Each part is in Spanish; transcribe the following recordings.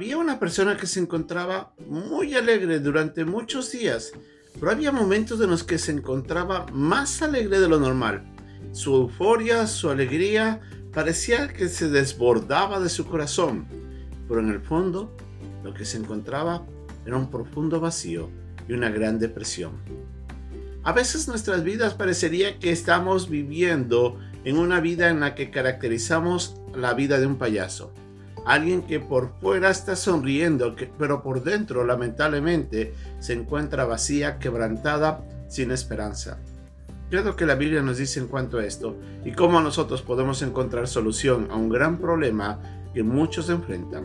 Había una persona que se encontraba muy alegre durante muchos días, pero había momentos en los que se encontraba más alegre de lo normal. Su euforia, su alegría, parecía que se desbordaba de su corazón, pero en el fondo lo que se encontraba era un profundo vacío y una gran depresión. A veces nuestras vidas parecería que estamos viviendo en una vida en la que caracterizamos la vida de un payaso Alguien que por fuera está sonriendo, pero por dentro lamentablemente se encuentra vacía, quebrantada, sin esperanza. ¿Qué es lo que la Biblia nos dice en cuanto a esto? Y cómo nosotros podemos encontrar solución a un gran problema que muchos enfrentan.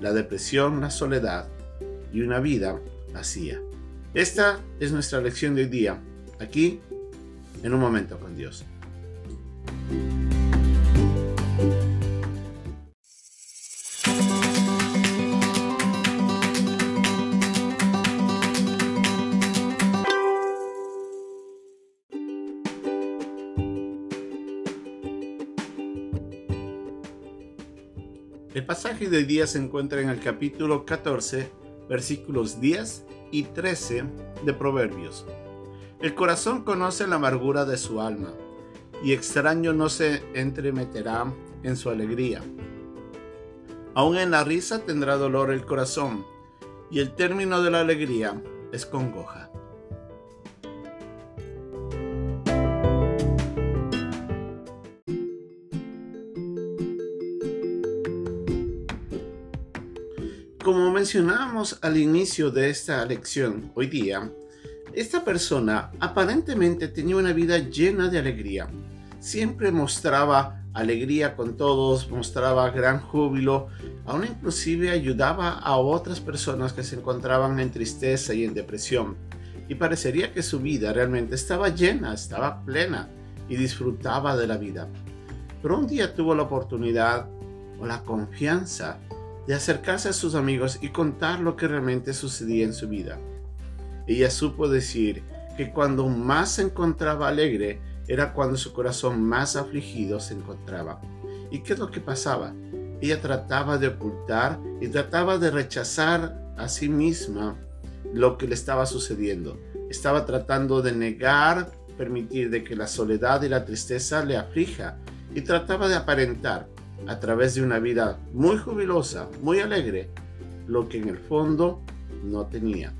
La depresión, la soledad y una vida vacía. Esta es nuestra lección de hoy día, aquí en un momento con Dios. El pasaje de hoy día se encuentra en el capítulo 14, versículos 10 y 13 de Proverbios. El corazón conoce la amargura de su alma, y extraño no se entremeterá en su alegría. Aún en la risa tendrá dolor el corazón, y el término de la alegría es congoja. Como mencionábamos al inicio de esta lección hoy día, esta persona aparentemente tenía una vida llena de alegría. Siempre mostraba alegría con todos, mostraba gran júbilo, aún inclusive ayudaba a otras personas que se encontraban en tristeza y en depresión. Y parecería que su vida realmente estaba llena, estaba plena y disfrutaba de la vida. Pero un día tuvo la oportunidad o la confianza de acercarse a sus amigos y contar lo que realmente sucedía en su vida. Ella supo decir que cuando más se encontraba alegre era cuando su corazón más afligido se encontraba. ¿Y qué es lo que pasaba? Ella trataba de ocultar y trataba de rechazar a sí misma lo que le estaba sucediendo. Estaba tratando de negar, permitir de que la soledad y la tristeza le aflija y trataba de aparentar a través de una vida muy jubilosa, muy alegre, lo que en el fondo no tenía.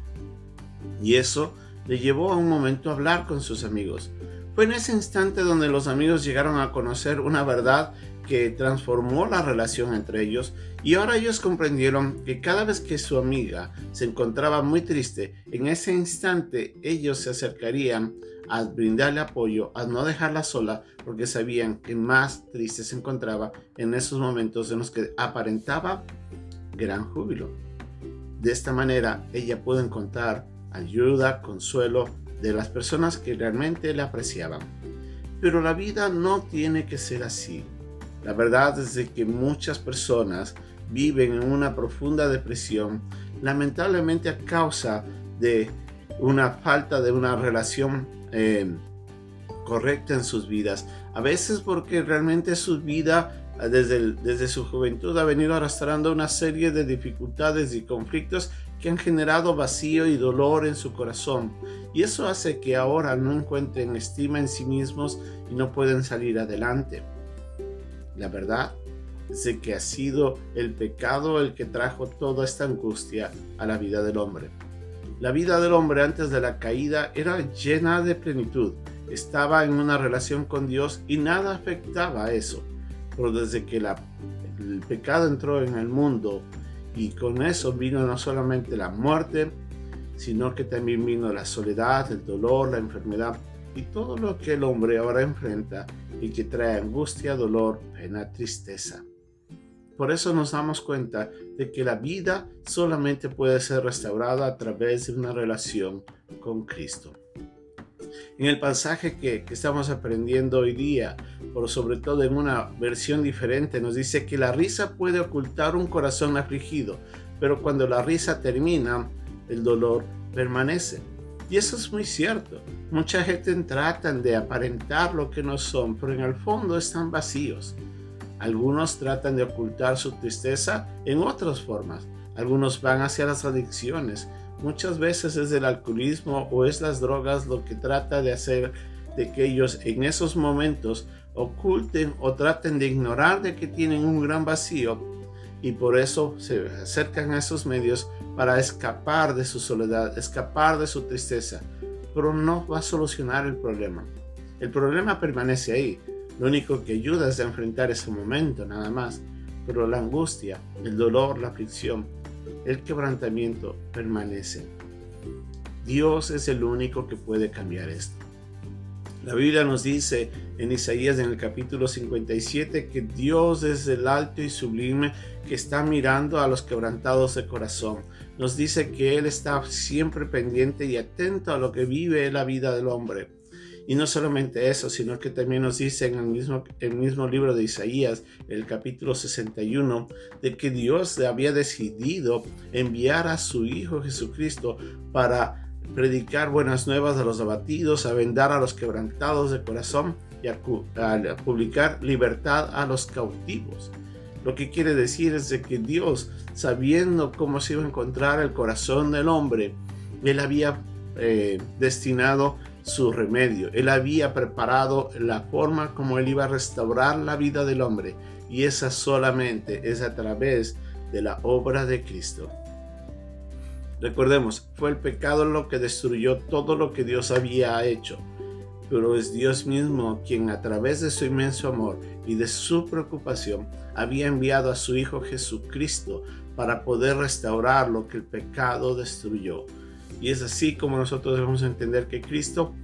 Y eso le llevó a un momento a hablar con sus amigos. Fue en ese instante donde los amigos llegaron a conocer una verdad que transformó la relación entre ellos y ahora ellos comprendieron que cada vez que su amiga se encontraba muy triste, en ese instante ellos se acercarían a brindarle apoyo, a no dejarla sola, porque sabían que más triste se encontraba en esos momentos en los que aparentaba gran júbilo. De esta manera ella pudo encontrar ayuda, consuelo de las personas que realmente le apreciaban. Pero la vida no tiene que ser así. La verdad es de que muchas personas viven en una profunda depresión, lamentablemente a causa de una falta de una relación eh, correcta en sus vidas. A veces porque realmente su vida desde, desde su juventud ha venido arrastrando una serie de dificultades y conflictos que han generado vacío y dolor en su corazón. Y eso hace que ahora no encuentren estima en sí mismos y no pueden salir adelante. La verdad es que ha sido el pecado el que trajo toda esta angustia a la vida del hombre. La vida del hombre antes de la caída era llena de plenitud, estaba en una relación con Dios y nada afectaba a eso. Pero desde que el pecado entró en el mundo y con eso vino no solamente la muerte, sino que también vino la soledad, el dolor, la enfermedad y todo lo que el hombre ahora enfrenta y que trae angustia, dolor, pena, tristeza. Por eso nos damos cuenta de que la vida solamente puede ser restaurada a través de una relación con Cristo. En el pasaje que, estamos aprendiendo hoy día, por sobre todo en una versión diferente, nos dice que la risa puede ocultar un corazón afligido, pero cuando la risa termina, el dolor permanece. Y eso es muy cierto. Mucha gente tratan de aparentar lo que no son, pero en el fondo están vacíos. Algunos tratan de ocultar su tristeza en otras formas. Algunos van hacia las adicciones. Muchas veces es el alcoholismo o es las drogas lo que trata de hacer de que ellos en esos momentos oculten o traten de ignorar de que tienen un gran vacío y por eso se acercan a esos medios para escapar de su soledad, escapar de su tristeza, pero no va a solucionar el problema. El problema permanece ahí, lo único que ayuda es a enfrentar ese momento nada más, pero la angustia, el dolor, la aflicción, el quebrantamiento permanece. Dios es el único que puede cambiar esto. La Biblia nos dice en Isaías en el capítulo 57 que Dios es el alto y sublime que está mirando a los quebrantados de corazón. Nos dice que Él está siempre pendiente y atento a lo que vive la vida del hombre. Y no solamente eso, sino que también nos dice en el mismo, el mismo libro de Isaías, el capítulo 61, de que Dios había decidido enviar a su Hijo Jesucristo para predicar buenas nuevas a los abatidos, a vendar a los quebrantados de corazón y a, publicar libertad a los cautivos. Lo que quiere decir es de que Dios, sabiendo cómo se iba a encontrar el corazón del hombre, Él había eh, destinado su remedio, Él había preparado la forma como Él iba a restaurar la vida del hombre. Y esa solamente es a través de la obra de Cristo. Recordemos, fue el pecado lo que destruyó todo lo que Dios había hecho, pero es Dios mismo quien a través de su inmenso amor y de su preocupación había enviado a su Hijo Jesucristo para poder restaurar lo que el pecado destruyó. Y es así como nosotros debemos entender que Cristo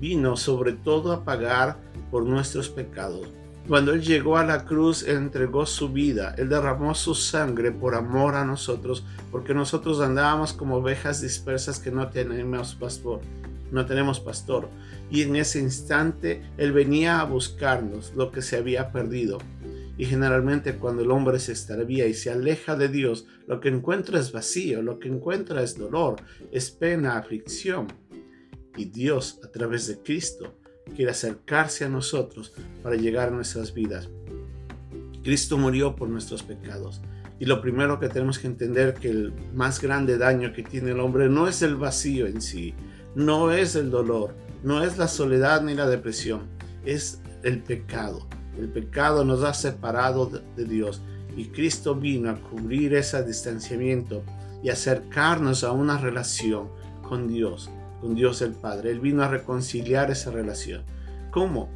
vino sobre todo a pagar por nuestros pecados, cuando Él llegó a la cruz, Él entregó su vida, Él derramó su sangre por amor a nosotros, porque nosotros andábamos como ovejas dispersas que no tenemos pastor, no tenemos pastor. Y en ese instante Él venía a buscarnos lo que se había perdido. Y generalmente cuando el hombre se extravía y se aleja de Dios, lo que encuentra es vacío, lo que encuentra es dolor, es pena, aflicción. Y Dios, a través de Cristo, quiere acercarse a nosotros para llegar a nuestras vidas. Cristo murió por nuestros pecados. Y lo primero que tenemos que entender que el más grande daño que tiene el hombre no es el vacío en sí, no es el dolor, no es la soledad ni la depresión, es el pecado. El pecado nos ha separado de Dios y Cristo vino a cubrir ese distanciamiento y acercarnos a una relación con Dios con Dios el Padre. Él vino a reconciliar esa relación. ¿Cómo?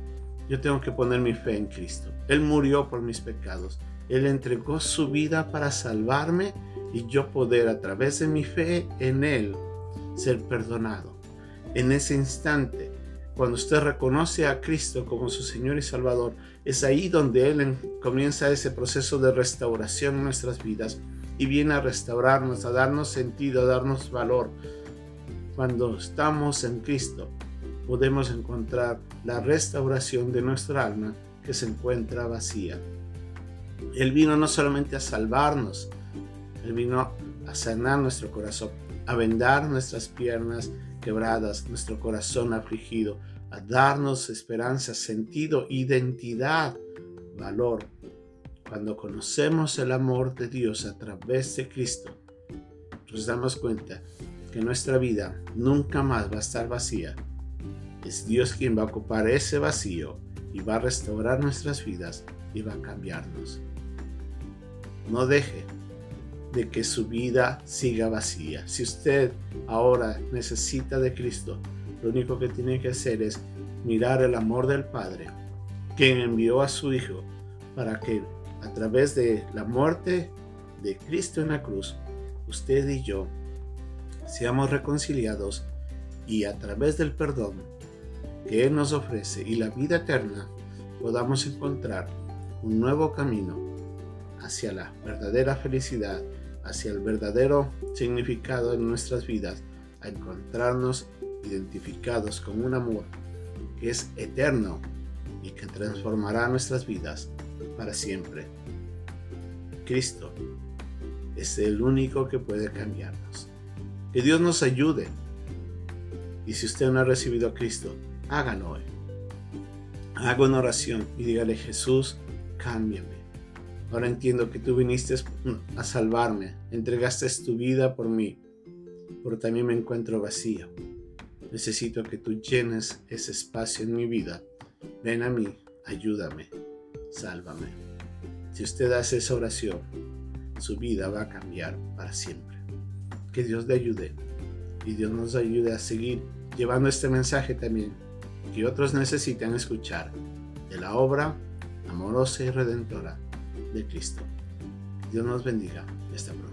Yo tengo que poner mi fe en Cristo. Él murió por mis pecados. Él entregó su vida para salvarme y yo poder a través de mi fe en Él ser perdonado. En ese instante, cuando usted reconoce a Cristo como su Señor y Salvador, es ahí donde Él comienza ese proceso de restauración en nuestras vidas y viene a restaurarnos, a darnos sentido, a darnos valor, cuando estamos en Cristo, podemos encontrar la restauración de nuestra alma que se encuentra vacía. Él vino no solamente a salvarnos, Él vino a sanar nuestro corazón, a vendar nuestras piernas quebradas, nuestro corazón afligido, a darnos esperanza, sentido, identidad, valor. Cuando conocemos el amor de Dios a través de Cristo, nos damos cuenta que nuestra vida nunca más va a estar vacía. Es Dios quien va a ocupar ese vacío y va a restaurar nuestras vidas y va a cambiarnos. No deje de que su vida siga vacía. Si usted ahora necesita de Cristo, lo único que tiene que hacer es mirar el amor del Padre, quien envió a su Hijo para que a través de la muerte de Cristo en la cruz, usted y yo seamos reconciliados y a través del perdón que Él nos ofrece y la vida eterna podamos encontrar un nuevo camino hacia la verdadera felicidad, hacia el verdadero significado en nuestras vidas, a encontrarnos identificados con un amor que es eterno y que transformará nuestras vidas para siempre. Cristo es el único que puede cambiarnos. Que Dios nos ayude. Y si usted no ha recibido a Cristo, hágalo hoy. Haga una oración y dígale, Jesús, cámbiame. Ahora entiendo que tú viniste a salvarme, entregaste tu vida por mí, pero también me encuentro vacío. Necesito que tú llenes ese espacio en mi vida. Ven a mí, ayúdame, sálvame. Si usted hace esa oración, su vida va a cambiar para siempre. Que Dios le ayude y Dios nos ayude a seguir llevando este mensaje también que otros necesitan escuchar de la obra amorosa y redentora de Cristo. Dios nos bendiga. Hasta pronto.